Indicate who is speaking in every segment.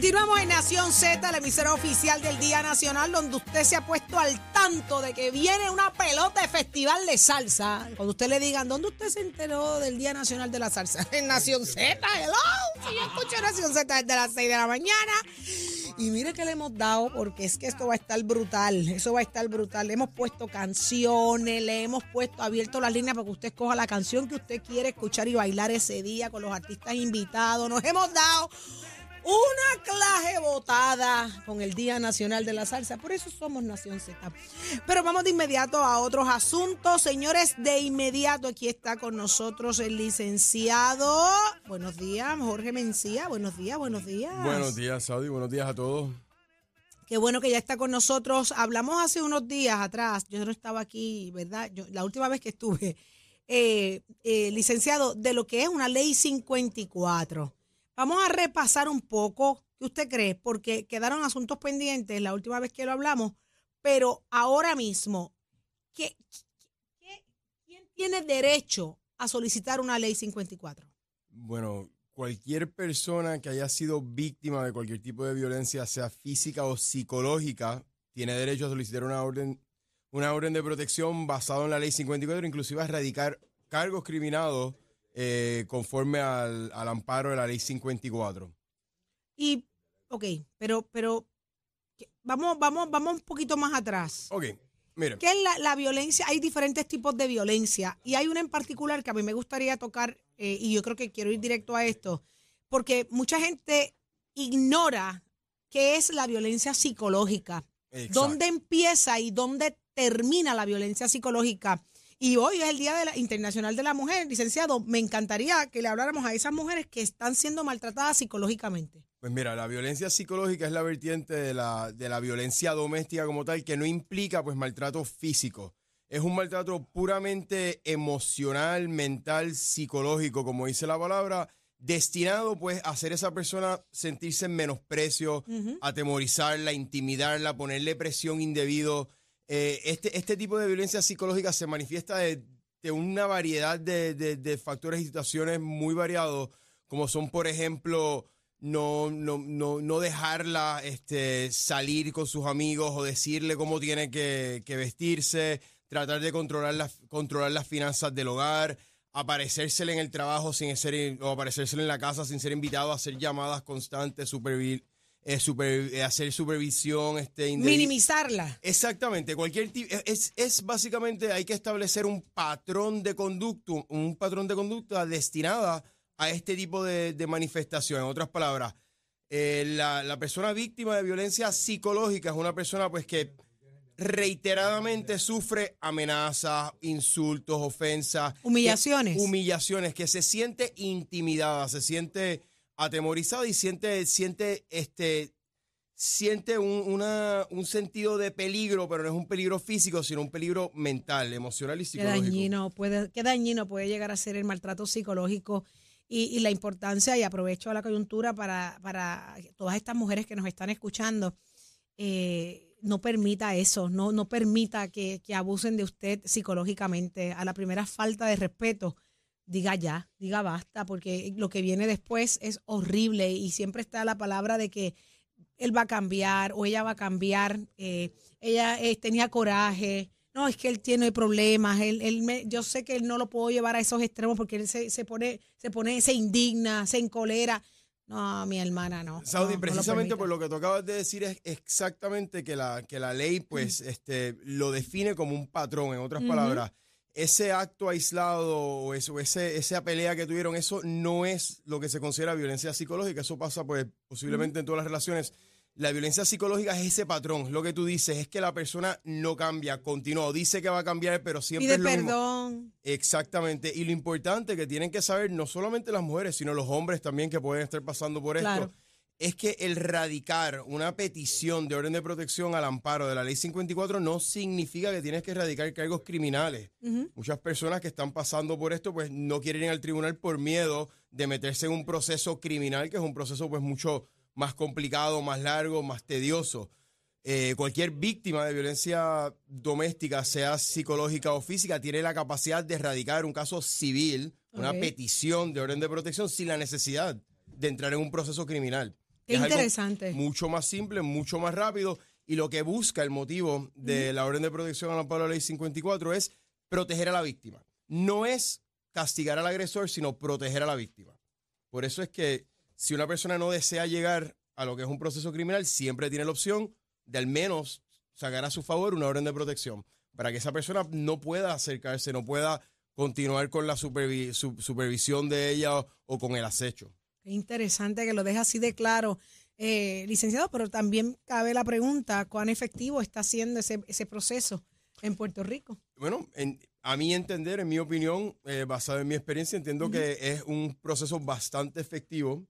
Speaker 1: Continuamos en Nación Z, la emisora oficial del Día Nacional, donde usted se ha puesto al tanto de que viene una pelota de festival de salsa. Cuando usted le digan, ¿dónde usted se enteró del Día Nacional de la Salsa? En Nación Z, hello. Si yo escucho Nación Z desde las 6 de la mañana. Y mire que le hemos dado, porque es que esto va a estar brutal. Eso va a estar brutal. Le hemos puesto canciones, le hemos puesto abierto las líneas para que usted escoja la canción que usted quiere escuchar y bailar ese día con los artistas invitados. Nos hemos dado una clase votada con el Día Nacional de la Salsa. Por eso somos Nación Z. Pero vamos de inmediato a otros asuntos. Señores, de inmediato aquí está con nosotros el licenciado. Buenos días, Jorge Mencía. Buenos días, buenos días.
Speaker 2: Buenos días, Saudi. Buenos días a todos.
Speaker 1: Qué bueno que ya está con nosotros. Hablamos hace unos días atrás. Yo no estaba aquí, ¿verdad? Yo, la última vez que estuve, eh, eh, licenciado, de lo que es una ley 54. Vamos a repasar un poco, ¿qué usted cree? Porque quedaron asuntos pendientes la última vez que lo hablamos, pero ahora mismo, ¿qué, quién tiene derecho a solicitar una ley 54?
Speaker 2: Bueno, cualquier persona que haya sido víctima de cualquier tipo de violencia, sea física o psicológica, tiene derecho a solicitar una orden, una orden de protección basada en la ley 54, inclusive a erradicar cargos criminados eh, conforme al, amparo de la ley 54.
Speaker 1: Y, ok, pero, pero vamos, vamos, vamos un poquito más atrás.
Speaker 2: Ok, mire.
Speaker 1: ¿Qué es la, violencia? Hay diferentes tipos de violencia y hay una en particular que a mí me gustaría tocar eh, y yo creo que quiero ir directo a esto, porque mucha gente ignora qué es la violencia psicológica. ¿Dónde empieza y dónde termina la violencia psicológica? Y hoy es el Día de la, Internacional de la Mujer, licenciado. Me encantaría que le habláramos a esas mujeres que están siendo maltratadas psicológicamente.
Speaker 2: Pues mira, la violencia psicológica es la vertiente de la, de la violencia doméstica como tal, que no implica pues maltrato físico. Es un maltrato puramente emocional, mental, psicológico, como dice la palabra, destinado pues a hacer a esa persona sentirse en menosprecio, atemorizarla, intimidarla, ponerle presión indebido eh, este, este tipo de violencia psicológica se manifiesta de, una variedad de, factores y situaciones muy variados, como son, por ejemplo, no, no, no, dejarla este, salir con sus amigos o decirle cómo tiene que, vestirse, tratar de controlar, las controlar las finanzas del hogar, aparecérsele en el trabajo sin ser, o aparecérsele en la casa sin ser invitado a hacer llamadas constantes, supervir eh, eh, hacer supervisión, este,
Speaker 1: minimizarla.
Speaker 2: Exactamente, cualquier tipo, es, es básicamente, hay que establecer un patrón de conducta, un patrón de conducta destinada a este tipo de, manifestación. En otras palabras, eh, la, persona víctima de violencia psicológica es una persona pues que reiteradamente sufre amenazas, insultos, ofensas.
Speaker 1: Humillaciones.
Speaker 2: humillaciones, que se siente intimidada, se siente atemorizado y siente, siente, este, siente un, un sentido de peligro, pero no es un peligro físico, sino un peligro mental, emocional y psicológico.
Speaker 1: Qué dañino puede, qué dañino puede llegar a ser el maltrato psicológico y, la importancia, y aprovecho la coyuntura para, para todas estas mujeres que nos están escuchando, eh, no permita eso, no, no permita que, que abusen de usted psicológicamente. A la primera falta de respeto, diga ya, diga basta, porque lo que viene después es horrible y siempre está la palabra de que él va a cambiar o ella va a cambiar, eh, ella eh, tenía coraje, no, es que él tiene problemas, él, él me, yo sé que él no lo puedo llevar a esos extremos porque él se, se, pone, se pone, se indigna, se encolera. No, mi hermana no.
Speaker 2: Saudi, precisamente por lo que tú acabas de decir es exactamente que la, que la ley pues este, lo define como un patrón, en otras palabras ese acto aislado o eso, ese, esa pelea que tuvieron, eso no es lo que se considera violencia psicológica. Eso pasa, pues, posiblemente en todas las relaciones. La violencia psicológica es ese patrón. Lo que tú dices es que la persona no cambia, continúa, dice que va a cambiar, pero siempre
Speaker 1: es lo perdón.
Speaker 2: Exactamente. Y lo importante que tienen que saber no solamente las mujeres, sino los hombres también que pueden estar pasando por esto es que el radicar una petición de orden de protección al amparo de la ley 54 no significa que tienes que erradicar cargos criminales. Muchas personas que están pasando por esto pues no quieren ir al tribunal por miedo de meterse en un proceso criminal que es un proceso pues mucho más complicado, más largo, más tedioso. Eh, cualquier víctima de violencia doméstica, sea psicológica o física, tiene la capacidad de erradicar un caso civil, una petición de orden de protección sin la necesidad de entrar en un proceso criminal.
Speaker 1: Qué
Speaker 2: Es algo
Speaker 1: interesante.
Speaker 2: mucho más simple, mucho más rápido. Y lo que busca el motivo de la orden de protección de la ley 54 es proteger a la víctima. No es castigar al agresor, sino proteger a la víctima. Por eso es que si una persona no desea llegar a lo que es un proceso criminal, siempre tiene la opción de al menos sacar a su favor una orden de protección para que esa persona no pueda acercarse, no pueda continuar con la supervi- su- supervisión de ella o, o con el acecho.
Speaker 1: Qué interesante que lo deje así de claro, eh, licenciado, pero también cabe la pregunta, ¿cuán efectivo está siendo ese, ese proceso en Puerto Rico?
Speaker 2: Bueno, en- a mi entender, en mi opinión, eh, basado en mi experiencia, entiendo que es un proceso bastante efectivo.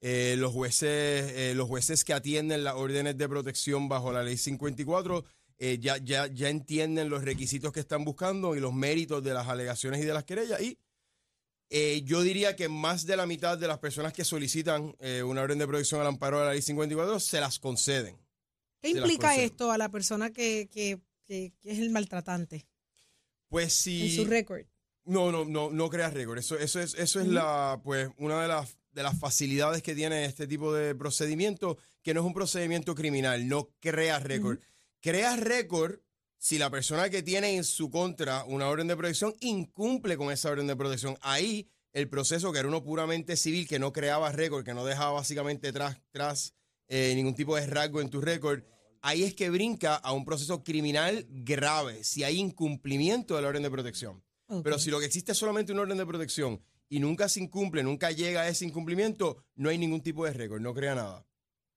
Speaker 2: Eh, los, jueces, eh, los jueces que atienden las órdenes de protección bajo la ley 54 eh, ya, ya, ya entienden los requisitos que están buscando y los méritos de las alegaciones y de las querellas. Y eh, yo diría que más de la mitad de las personas que solicitan eh, una orden de protección al amparo de la ley 54 se las conceden.
Speaker 1: ¿Qué implica esto a la persona que, que- que- que es el maltratante
Speaker 2: Pues si...
Speaker 1: en su récord?
Speaker 2: No, no, no, no creas récord. Eso, eso es, eso es la, pues, una de las, de las facilidades que tiene este tipo de procedimiento, que no es un procedimiento criminal, no creas récord. Creas récord si la persona que tiene en su contra una orden de protección incumple con esa orden de protección. Ahí el proceso, que era uno puramente civil, que no creaba récord, que no dejaba básicamente tras, tras eh, ningún tipo de rasgo en tu récord, ahí es que brinca a un proceso criminal grave, si hay incumplimiento de la orden de protección. Pero si lo que existe es solamente una orden de protección y nunca se incumple, nunca llega a ese incumplimiento, no hay ningún tipo de récord, no crea nada.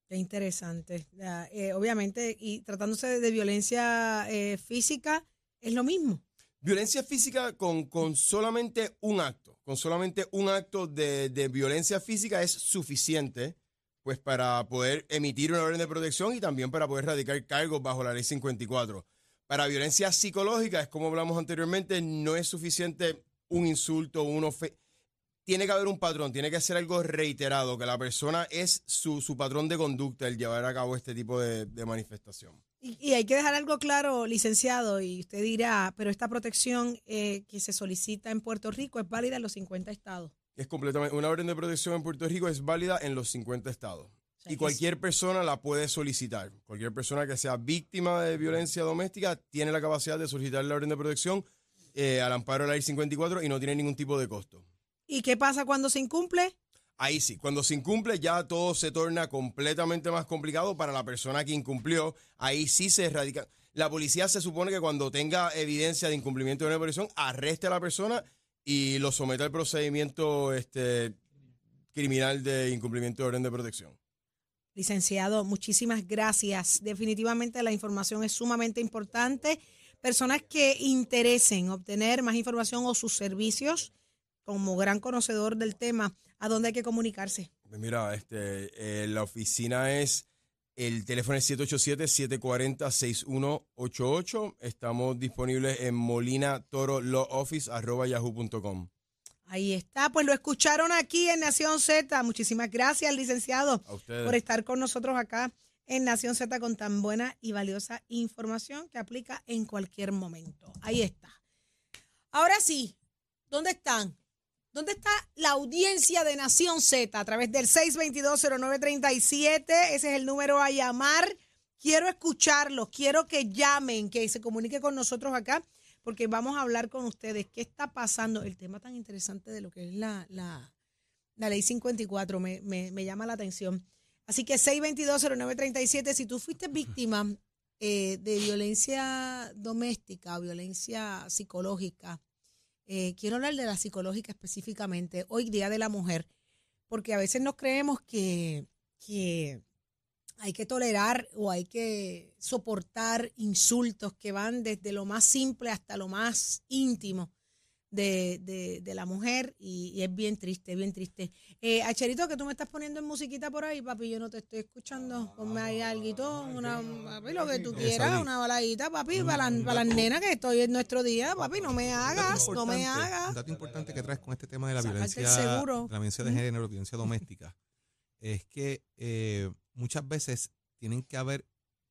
Speaker 1: Qué interesante. Eh, obviamente, y tratándose de, violencia eh, física, es lo mismo.
Speaker 2: Violencia física con, con solamente un acto, con solamente un acto de, de violencia física es suficiente pues para poder emitir una orden de protección y también para poder radicar cargos bajo la ley 54. Para violencia psicológica, es como hablamos anteriormente, no es suficiente un insulto, un ofe- Tiene que haber un patrón, tiene que ser algo reiterado, que la persona es su, su patrón de conducta el llevar a cabo este tipo de, de manifestación.
Speaker 1: Y, y hay que dejar algo claro, licenciado, y usted dirá, pero esta protección eh, que se solicita en Puerto Rico es válida en los 50 estados.
Speaker 2: Es completamente, una orden de protección en Puerto Rico es válida en los 50 estados.
Speaker 1: O sea,
Speaker 2: Y cualquier persona la puede solicitar. Cualquier persona que sea víctima de violencia doméstica tiene la capacidad de solicitar la orden de protección eh, al amparo de la ley 54 y no tiene ningún tipo de costo.
Speaker 1: ¿Y qué pasa cuando se incumple?
Speaker 2: Ahí sí, cuando se incumple ya todo se torna completamente más complicado para la persona que incumplió. Ahí sí se erradica. La policía se supone que cuando tenga evidencia de incumplimiento de una protección, arreste a la persona y lo someta al procedimiento este, criminal de incumplimiento de orden de protección.
Speaker 1: Licenciado, muchísimas gracias. Definitivamente la información es sumamente importante. Personas que interesen obtener más información o sus servicios, como gran conocedor del tema, ¿a dónde hay que comunicarse?
Speaker 2: Pues Mira, este, eh, la oficina es, el teléfono es 787-740-6188. Estamos disponibles en Molina Toro Law Office, arroba yahoo.com.
Speaker 1: Ahí está, pues lo escucharon aquí en Nación Z. Muchísimas gracias, licenciado,
Speaker 2: A
Speaker 1: por estar con nosotros acá en Nación Z con tan buena y valiosa información que aplica en cualquier momento. Ahí está. Ahora sí, ¿dónde están? ¿Dónde está la audiencia de Nación Z? A través del 6220937, ese es el número a llamar. Quiero escucharlos, quiero que llamen, que se comunique con nosotros acá, porque vamos a hablar con ustedes. ¿Qué está pasando? El tema tan interesante de lo que es la, la, ley 54 me, me, me llama la atención. Así que 6220937, si tú fuiste víctima eh, de violencia doméstica o violencia psicológica, eh, quiero hablar de la psicológica específicamente, hoy Día de la Mujer, porque a veces nos creemos que, que hay que tolerar o hay que soportar insultos que van desde lo más simple hasta lo más íntimo de, de- de la mujer y, y es bien triste, bien triste. Eh, Acherito, que tú me estás poniendo en musiquita por ahí, papi, yo no te estoy escuchando. Ponme ahí algo, una, papi, lo que tú quieras, una baladita, papi, para, las- para las nenas que estoy en nuestro día, papi, no me hagas, no me
Speaker 3: Un
Speaker 1: hagas.
Speaker 3: dato importante que traes con este tema de la violencia,
Speaker 1: seguro.
Speaker 3: la violencia de género, violencia doméstica, es que eh, muchas veces tienen que haber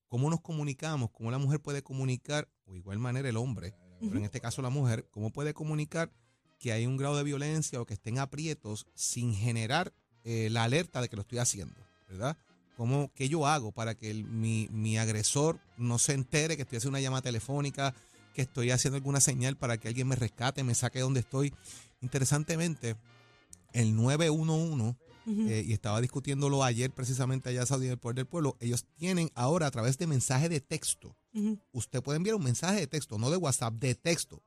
Speaker 3: cómo nos comunicamos, cómo la mujer puede comunicar, o igual manera el hombre, pero en este caso la mujer, cómo puede comunicar que hay un grado de violencia o que estén aprietos sin generar eh, la alerta de que lo estoy haciendo, ¿verdad? ¿Cómo, ¿Qué yo hago para que el- mi, mi agresor no se entere que estoy haciendo una llamada telefónica, que estoy haciendo alguna señal para que alguien me rescate, me saque de donde estoy? Interesantemente, el 911,
Speaker 1: Ujú.
Speaker 3: eh, y estaba discutiéndolo ayer precisamente allá en Saudi Poder del Pueblo, ellos tienen ahora a través de mensaje de texto, Usted puede enviar un mensaje de texto, no de WhatsApp, de texto.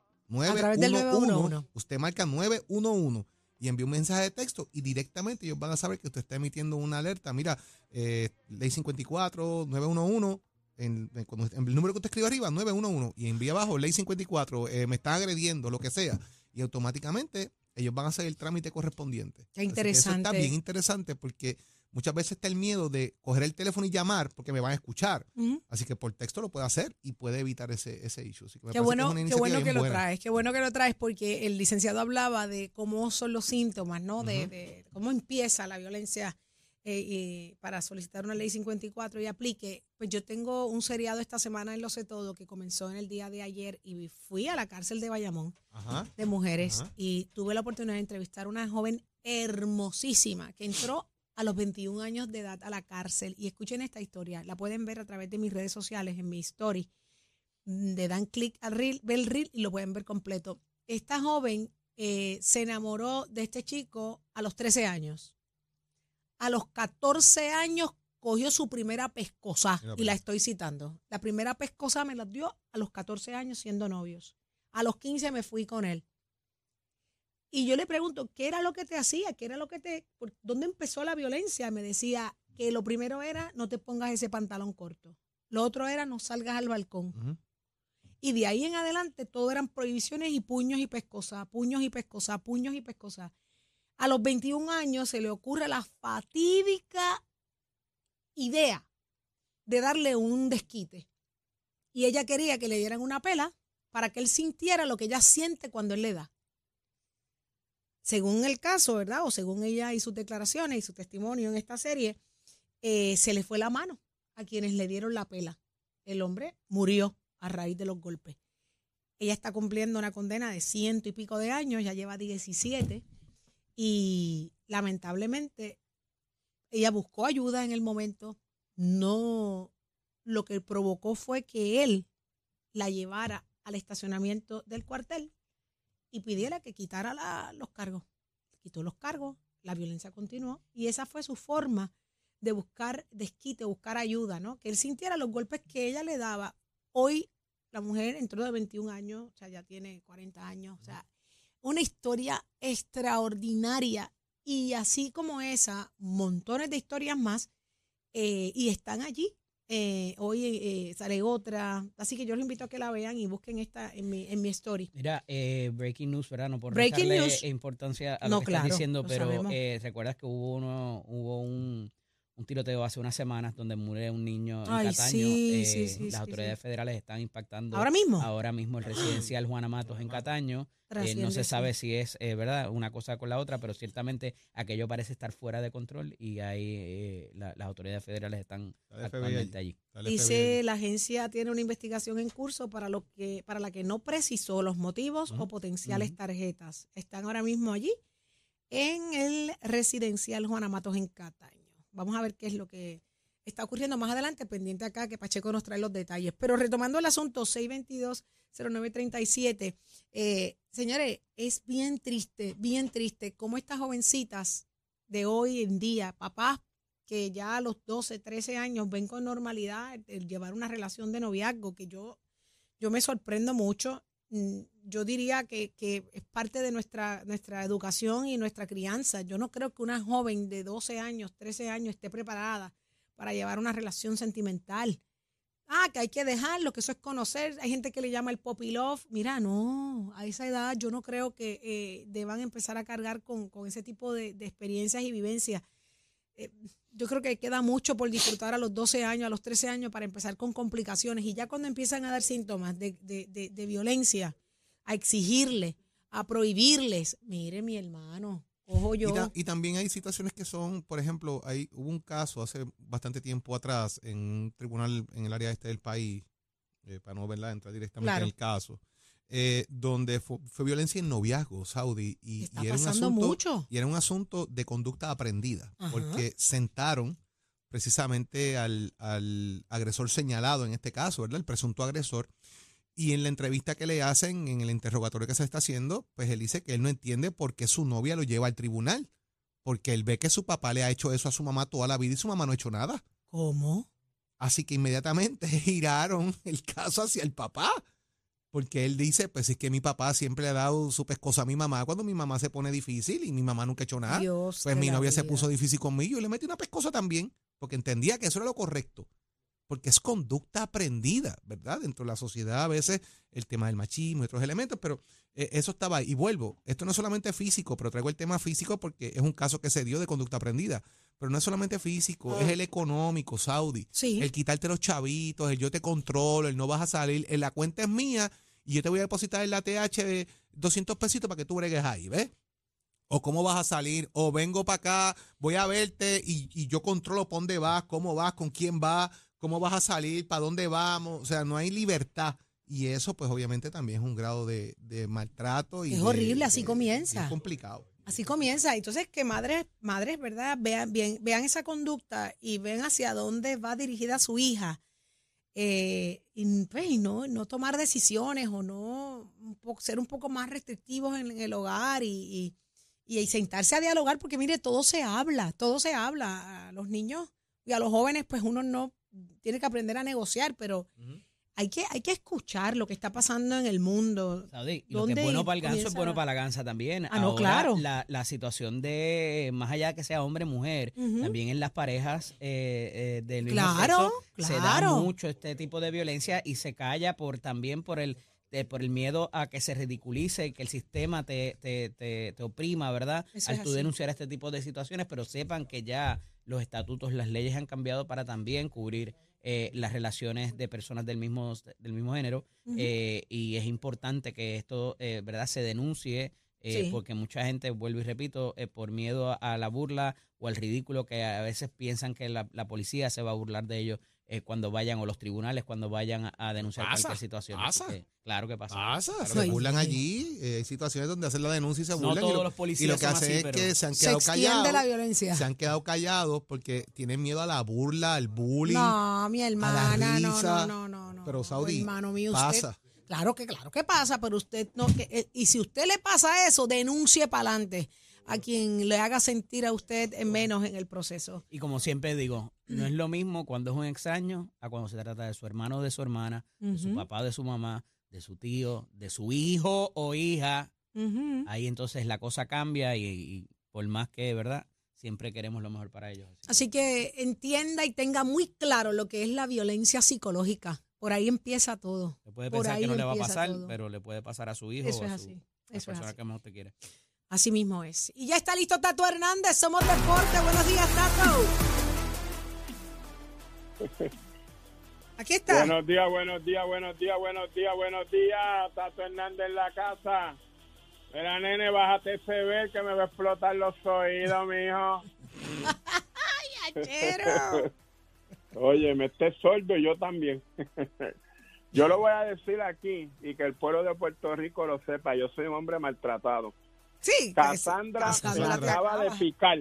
Speaker 1: través del
Speaker 3: 911,
Speaker 1: 911.
Speaker 3: usted marca 911 y envía un mensaje de texto y directamente ellos van a saber que usted está emitiendo una alerta. Mira, eh, ley 54, 911, en, en- en el número que usted escribe arriba, 911, y envía abajo, ley 54, eh, me está agrediendo, lo que sea. Y automáticamente ellos van a hacer el trámite correspondiente.
Speaker 1: Qué
Speaker 3: que eso
Speaker 1: interesante.
Speaker 3: está bien interesante porque muchas veces está el miedo de coger el teléfono y llamar porque me van a escuchar. Así que por texto lo puede hacer y puede evitar ese, ese issue. Así que me
Speaker 1: Qué
Speaker 3: que
Speaker 1: bueno,
Speaker 3: una
Speaker 1: qué bueno que lo
Speaker 3: buena.
Speaker 1: traes, qué bueno que lo traes porque el licenciado hablaba de cómo son los síntomas, ¿no? De,
Speaker 3: Ujú.
Speaker 1: de cómo empieza la violencia eh, y para solicitar una ley 54 y aplique. Pues yo tengo un seriado esta semana en Lo Sé Todo que comenzó en el día de ayer y fui a la cárcel de Bayamón
Speaker 3: Ajá.
Speaker 1: de mujeres
Speaker 3: Ajá.
Speaker 1: y tuve la oportunidad de entrevistar a una joven hermosísima que entró a los 21 años de edad a la cárcel. Y escuchen esta historia, la pueden ver a través de mis redes sociales, en mi story. Mm, Le dan clic al reel, ve el reel y lo pueden ver completo. Esta joven eh, se enamoró de este chico a los 13 años. A los 14 años cogió su primera pescosa y la
Speaker 3: allá.
Speaker 1: estoy citando. La primera pescosa me la dio a los 14 años siendo novios. A los 15 me fui con él. Y yo le pregunto, ¿qué era lo que te hacía? ¿Qué era lo que te... por- ¿Dónde empezó la violencia? Me decía que lo primero era no te pongas ese pantalón corto. Lo otro era no salgas al balcón. Y de ahí en adelante todo eran prohibiciones y puños y pescosas, puños y pescosas, puños y pescosas. A los 21 años se le ocurre la fatídica idea de darle un desquite. Y ella quería que le dieran una pela para que él sintiera lo que ella siente cuando él le da. Según el caso, ¿verdad? O según ella y sus declaraciones y su testimonio en esta serie, eh, se le fue la mano a quienes le dieron la pela. El hombre murió a raíz de los golpes. Ella está cumpliendo una condena de ciento y pico de años, ya lleva 17, y lamentablemente ella buscó ayuda en el momento, no, lo que provocó fue que él la llevara al estacionamiento del cuartel y pidiera que quitara los cargos. Quitó los cargos, la violencia continuó y esa fue su forma de buscar desquite, buscar ayuda, ¿no? Que él sintiera los golpes que ella le daba. Hoy la mujer entró de 21 años, o sea, ya tiene 40 años, o sea, una historia extraordinaria y así como esa, montones de historias más eh, y están allí. Eh, hoy eh, sale otra, así que yo los invito a que la vean y busquen esta en mi, en mi story.
Speaker 4: Mira, eh, breaking news, ¿verdad? No por
Speaker 1: Breaking news.
Speaker 4: importancia a
Speaker 1: No,
Speaker 4: lo que
Speaker 1: claro,
Speaker 4: estás diciendo, pero eh, recuerdas que hubo uno, hubo un, un tiroteo hace unas semanas donde murió un niño en
Speaker 1: Ay,
Speaker 4: Cataño.
Speaker 1: sí,
Speaker 4: Eh,
Speaker 1: sí, sí,
Speaker 4: las
Speaker 1: sí,
Speaker 4: autoridades federales están impactando
Speaker 1: Ahora mismo.
Speaker 4: ahora mismo el residencial Juana Matos en Cataño. Eh, no se sabe si es eh, verdad una cosa con la otra, pero ciertamente aquello parece estar fuera de control y ahí eh, la- las autoridades federales están actualmente
Speaker 3: allí.
Speaker 1: Dice la agencia tiene una investigación en curso para lo que para la que no precisó los motivos o potenciales tarjetas. Están ahora mismo allí en el residencial Juana Matos en Cataño. Vamos a ver qué es lo que está ocurriendo más adelante, pendiente acá que Pacheco nos trae los detalles. Pero retomando el asunto 622-0937, eh, señores, es bien triste, bien triste cómo estas jovencitas de hoy en día, papás que ya a los 12, 13 años ven con normalidad el, llevar una relación de noviazgo, que yo, yo me sorprendo mucho. Mm, Yo diría que, que es parte de nuestra, nuestra educación y nuestra crianza. Yo no creo que una joven de 12 años, 13 años esté preparada para llevar una relación sentimental. Ah, que hay que dejarlo, que eso es conocer. Hay gente que le llama el poppy love. Mira, no, a esa edad yo no creo que eh, deban empezar a cargar con, con ese tipo de, de experiencias y vivencias. Eh, yo creo que queda mucho por disfrutar a los 12 años, a los 13 años para empezar con complicaciones. Y ya cuando empiezan a dar síntomas de, de, de, de violencia, a exigirle, a prohibirles, mire mi hermano, ojo yo.
Speaker 3: Y, ta- y también hay situaciones que son, por ejemplo, hay, hubo un caso hace bastante tiempo atrás en un tribunal en el área este del país, eh, para no verla entrar directamente
Speaker 1: Claro.
Speaker 3: en el caso, eh, donde fue, fue violencia en noviazgo, Saudi, y,
Speaker 1: Está
Speaker 3: y era un asunto,
Speaker 1: mucho.
Speaker 3: y era un asunto de conducta aprendida,
Speaker 1: Ajá.
Speaker 3: porque sentaron precisamente al, al agresor señalado en este caso, ¿verdad? El presunto agresor. Y en la entrevista que le hacen, en el interrogatorio que se está haciendo, pues él dice que él no entiende por qué su novia lo lleva al tribunal. Porque él ve que su papá le ha hecho eso a su mamá toda la vida y su mamá no ha hecho nada.
Speaker 1: ¿Cómo?
Speaker 3: Así que inmediatamente giraron el caso hacia el papá. Porque él dice, pues es que mi papá siempre le ha dado su pescosa a mi mamá cuando mi mamá se pone difícil y mi mamá nunca ha hecho nada.
Speaker 1: Dios
Speaker 3: pues mi novia se puso difícil conmigo y le metí una pescosa también. Porque entendía que eso era lo correcto. Porque es conducta aprendida, ¿verdad? Dentro de la sociedad a veces el tema del machismo y otros elementos, pero eh, eso estaba ahí. Y vuelvo, esto no es solamente físico, pero traigo el tema físico porque es un caso que se dio de conducta aprendida. Pero no es solamente físico, es el económico, Saudi.
Speaker 1: Sí.
Speaker 3: El quitarte los chavitos, el yo te controlo, el no vas a salir, el la cuenta es mía y yo te voy a depositar en la TH de 200 pesitos para que tú bregues ahí, ¿ves? O cómo vas a salir, o vengo para acá, voy a verte y, y yo controlo para dónde vas, cómo vas, con quién vas, cómo vas a salir, para dónde vamos. O sea, no hay libertad. Y eso, pues obviamente también es un grado de, de maltrato. Y
Speaker 1: Es
Speaker 3: de-
Speaker 1: horrible, así
Speaker 3: de-
Speaker 1: comienza.
Speaker 3: Es complicado.
Speaker 1: Así comienza. Entonces, que madres, madres, ¿verdad? Vean, bien, vean esa conducta y ven hacia dónde va dirigida su hija. Eh, y, pues, y no, no tomar decisiones o no un poco- ser un poco más restrictivos en, el hogar y, y, y sentarse a dialogar, porque mire, todo se habla, todo se habla. A los niños y a los jóvenes, pues uno no tiene que aprender a negociar, pero hay que, hay que escuchar lo que está pasando en el mundo.
Speaker 4: Saudi, y lo que es
Speaker 1: ¿Dónde
Speaker 4: bueno para el ganso es bueno para la gansa también.
Speaker 1: Ah, no,
Speaker 4: Ahora,
Speaker 1: claro.
Speaker 4: La, la situación de, más allá de que sea hombre mujer, también en las parejas eh, eh, del mismo
Speaker 1: Claro,
Speaker 4: sexo se da
Speaker 1: claro.
Speaker 4: mucho este tipo de violencia y se calla por también por el de- por el miedo a que se ridiculice y que el sistema te, te, te, te oprima, ¿verdad?
Speaker 1: Eso
Speaker 4: Al tú denunciar este tipo de situaciones, pero sepan que ya los estatutos, las leyes han cambiado para también cubrir eh, las relaciones de personas del mismo, del mismo género eh, y es importante que esto, eh, ¿verdad?, se denuncie eh,
Speaker 1: Sí.
Speaker 4: porque mucha gente, vuelvo y repito, eh, por miedo a, a la burla o al ridículo que a veces piensan que la, la policía se va a burlar de ellos eh, cuando vayan o los tribunales cuando vayan a, a denunciar
Speaker 3: Pasa,
Speaker 4: cualquier situación.
Speaker 3: Pasa.
Speaker 4: que, claro que pasa.
Speaker 3: Pasa,
Speaker 4: Claro
Speaker 3: se
Speaker 4: que
Speaker 3: burlan
Speaker 1: sí.
Speaker 3: allí. eh, hay situaciones donde hacen la denuncia y se
Speaker 4: No
Speaker 3: burlan. y
Speaker 4: todos
Speaker 3: lo,
Speaker 4: los
Speaker 3: y
Speaker 4: policías
Speaker 3: lo que hacen
Speaker 4: así,
Speaker 3: es que se han
Speaker 1: Se
Speaker 3: quedado
Speaker 1: extiende
Speaker 3: callados.
Speaker 1: la violencia.
Speaker 3: Se han quedado callados porque tienen miedo a la burla, al bullying.
Speaker 1: No, mi hermana, no,
Speaker 3: risa.
Speaker 1: no, no, no, no.
Speaker 3: Pero, Saudi,
Speaker 1: hermano mío, usted,
Speaker 3: pasa.
Speaker 1: claro que, claro que pasa, pero usted no, que, eh, y si usted le pasa eso, denuncie para adelante a quien le haga sentir a usted en menos en el proceso.
Speaker 4: Y como siempre digo, no es lo mismo cuando es un extraño a cuando se trata de su hermano o de su hermana, de su papá o de su mamá, de su tío, de su hijo o hija. Ahí entonces la cosa cambia y, y por más que, ¿verdad? Siempre queremos lo mejor para ellos.
Speaker 1: Así que entienda y tenga muy claro lo que es la violencia psicológica. Por ahí empieza todo.
Speaker 4: Puede
Speaker 1: por
Speaker 4: pensar
Speaker 1: ahí
Speaker 4: que no le va a pasar,
Speaker 1: todo.
Speaker 4: pero le puede pasar a su hijo
Speaker 1: Eso
Speaker 4: o a su,
Speaker 1: así.
Speaker 4: la
Speaker 1: Eso es
Speaker 4: persona
Speaker 1: así.
Speaker 4: que más te quiere.
Speaker 1: Así mismo es. Y ya está listo Tato Hernández. Somos Deporte. Buenos días, Tato. Aquí está.
Speaker 5: Buenos días, buenos días, buenos días, buenos días, buenos días. Tato Hernández en la casa. Mira, nene, bájate ese ver que me va a explotar los oídos, mijo.
Speaker 1: Achero.
Speaker 5: Oye, me esté sordo y yo también. yo lo voy a decir aquí y que el pueblo de Puerto Rico lo sepa. Yo soy un hombre maltratado.
Speaker 1: Sí.
Speaker 5: Cassandra,
Speaker 1: Cassandra
Speaker 5: me acaba de picar.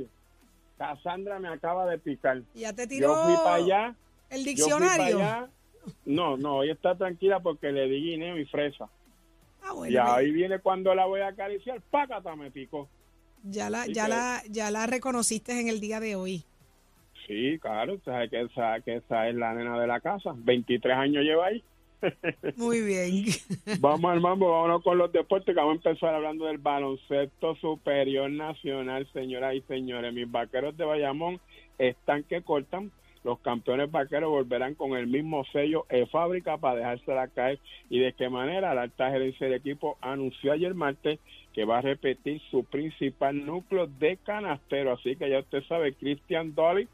Speaker 5: Cassandra me acaba de picar.
Speaker 1: Ya te tiró
Speaker 5: Yo fui para allá.
Speaker 1: el diccionario.
Speaker 5: allá. No, no, hoy está tranquila porque le di guineo y fresa.
Speaker 1: Ah, bueno,
Speaker 5: Y ahí viene cuando la voy a acariciar, págata, me picó.
Speaker 1: ya la, ya
Speaker 5: que-
Speaker 1: la, ya la reconociste en el día de hoy.
Speaker 5: Sí, claro, sabes que esa, que esa es la nena de la casa. 23 años lleva ahí.
Speaker 1: Muy bien.
Speaker 5: Vamos al mambo, vámonos con los deportes, vamos a empezar hablando del baloncesto superior nacional, señoras y señores. Mis vaqueros de Bayamón están que cortan. Los campeones vaqueros volverán con el mismo sello de fábrica para dejársela caer. ¿Y de qué manera? La alta gerencia del equipo anunció ayer martes que va a repetir su principal núcleo de canastero. Así que ya usted sabe, Christian Dolly,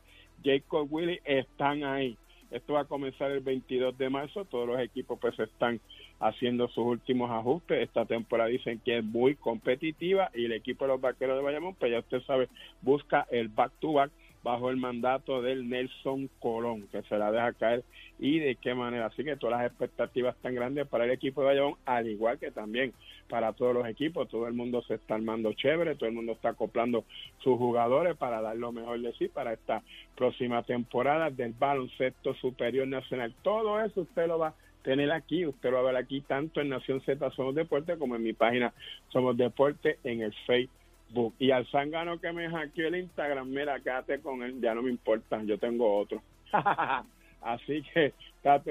Speaker 5: Jacob Willis están ahí. Esto va a comenzar el 22 de marzo. Todos los equipos pues están haciendo sus últimos ajustes. Esta temporada dicen que es muy competitiva y el equipo de los vaqueros de Bayamón, pues ya usted sabe, busca el back-to-back bajo el mandato del Nelson Colón, que se la deja caer y de qué manera. Así que todas las expectativas están grandes para el equipo de Bayamón, al igual que también para todos los equipos. Todo el mundo se está armando chévere, todo el mundo está acoplando sus jugadores para dar lo mejor de sí para esta próxima temporada del baloncesto superior nacional. Todo eso usted lo va a tener aquí, usted lo va a ver aquí tanto en Nación Z Somos Deporte como en mi página Somos Deporte en el Facebook. Y al zángano que me hackeó el Instagram, mira, quédate con él, ya no me importa, yo tengo otro. Así que Tato,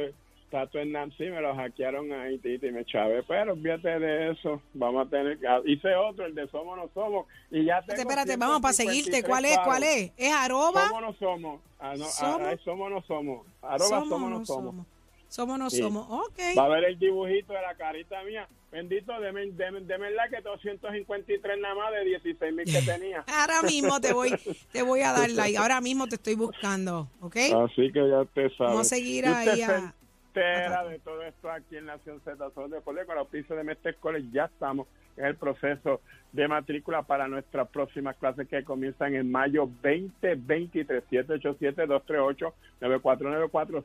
Speaker 5: Tato Nancy me lo hackearon ahí, Titi, me chave. Pero fíjate de eso, vamos a tener que... Hice otro, el de Somos No Somos, y ya tengo
Speaker 1: Espérate, vamos para seguirte.
Speaker 5: 153
Speaker 1: ¿Cuál es? ¿Cuál es? ¿Es arroba?
Speaker 5: Somos No Somos. Ah, no, ah,
Speaker 1: Somos.
Speaker 5: ah, somos No Somos. Arroba Somos, No Somos.
Speaker 1: Somos no
Speaker 5: Sí.
Speaker 1: somos. Ok.
Speaker 5: Va a ver el dibujito de la carita mía. Bendito, deme, deme, deme la que 253 nada más de 16 mil que tenía.
Speaker 1: Ahora mismo te voy, te voy a dar like. Ahora mismo te estoy buscando. ¿Ok?
Speaker 5: Así que ya usted sabe.
Speaker 1: Vamos a seguir ahí a-
Speaker 5: entera de todo esto aquí en Nación Z Sol de College. Con auspicio de Mestre College ya estamos en el proceso de matrícula para nuestras próximas clases que comienzan en mayo 2023. 787-238-9494.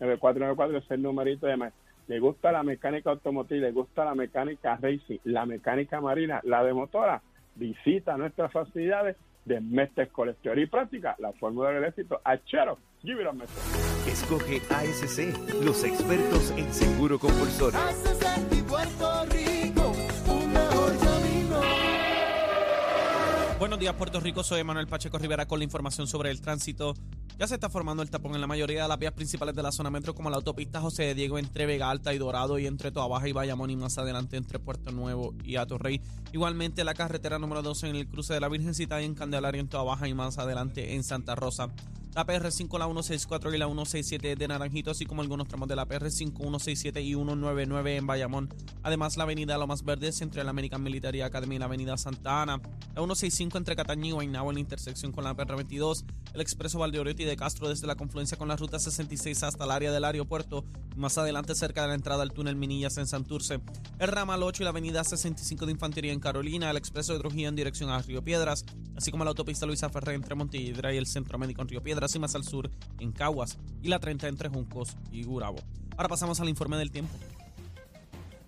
Speaker 5: 787-238-9494 es el numerito de más. Le gusta la mecánica automotriz, le gusta la mecánica racing, la mecánica marina, la de motora. Visita nuestras facilidades de Mestre College. Teoría y práctica, la fórmula del éxito. Achero, give it a Mestre.
Speaker 6: Escoge ASC, los expertos en seguro compulsorio.
Speaker 7: Buenos días, Puerto Rico. Soy Manuel Pacheco Rivera con la información sobre el tránsito. Ya se está formando el tapón en la mayoría de las vías principales de la zona metro, como la autopista José de Diego entre Vega Alta y Dorado y entre Toa Baja y Bayamón y más adelante entre Puerto Nuevo y Atorrey. Igualmente la carretera número 12 en el cruce de la Virgencita y en Candelaria en Toa Baja y más adelante en Santa Rosa. La PR5, la 164 y la 167 de Naranjito, así como algunos tramos de la PR5, 167 y 199 en Bayamón. Además, la avenida Lomas Verdes entre la American Military Academy y la avenida Santa Ana. La 165 entre Catañí y Guaynabo en la intersección con la PR22. El expreso Valdeoriotti de Castro desde la confluencia con la ruta 66 hasta el área del aeropuerto. Y más adelante cerca de la entrada al túnel Minillas en Santurce. El ramal 8 y la avenida 65 de Infantería en Carolina. El expreso de Trujillo en dirección a Río Piedras. Así como la autopista Luisa Ferré entre Montelledra y el Centro Médico en Río Piedras más al sur en Caguas. Y la 30 entre Juncos y Gurabo. Ahora pasamos al informe del tiempo.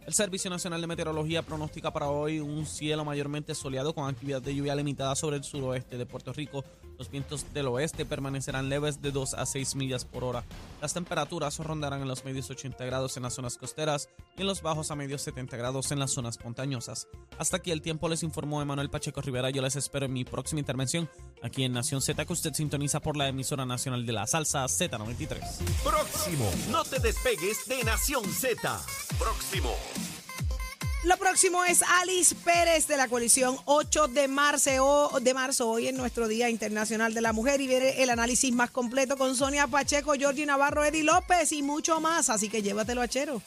Speaker 7: El Servicio Nacional de Meteorología pronostica para hoy un cielo mayormente soleado con actividad de lluvia limitada sobre el suroeste de Puerto Rico. Los vientos del oeste permanecerán leves de 2 a 6 millas por hora. Las temperaturas rondarán en los medios 80 grados en las zonas costeras y en los bajos a medios 70 grados en las zonas montañosas. Hasta aquí el tiempo les informó Emanuel Pacheco Rivera. Yo les espero en mi próxima intervención aquí en Nación Z que usted sintoniza por la emisora nacional de la salsa Z93.
Speaker 6: Próximo, no te despegues de Nación Z. Próximo.
Speaker 1: Lo próximo es Alice Pérez de la coalición 8 de marzo, de marzo. Hoy es nuestro Día Internacional de la Mujer y viene el análisis más completo con Sonia Pacheco, Georgie Navarro, Eddie López y mucho más. Así que llévatelo a Chero.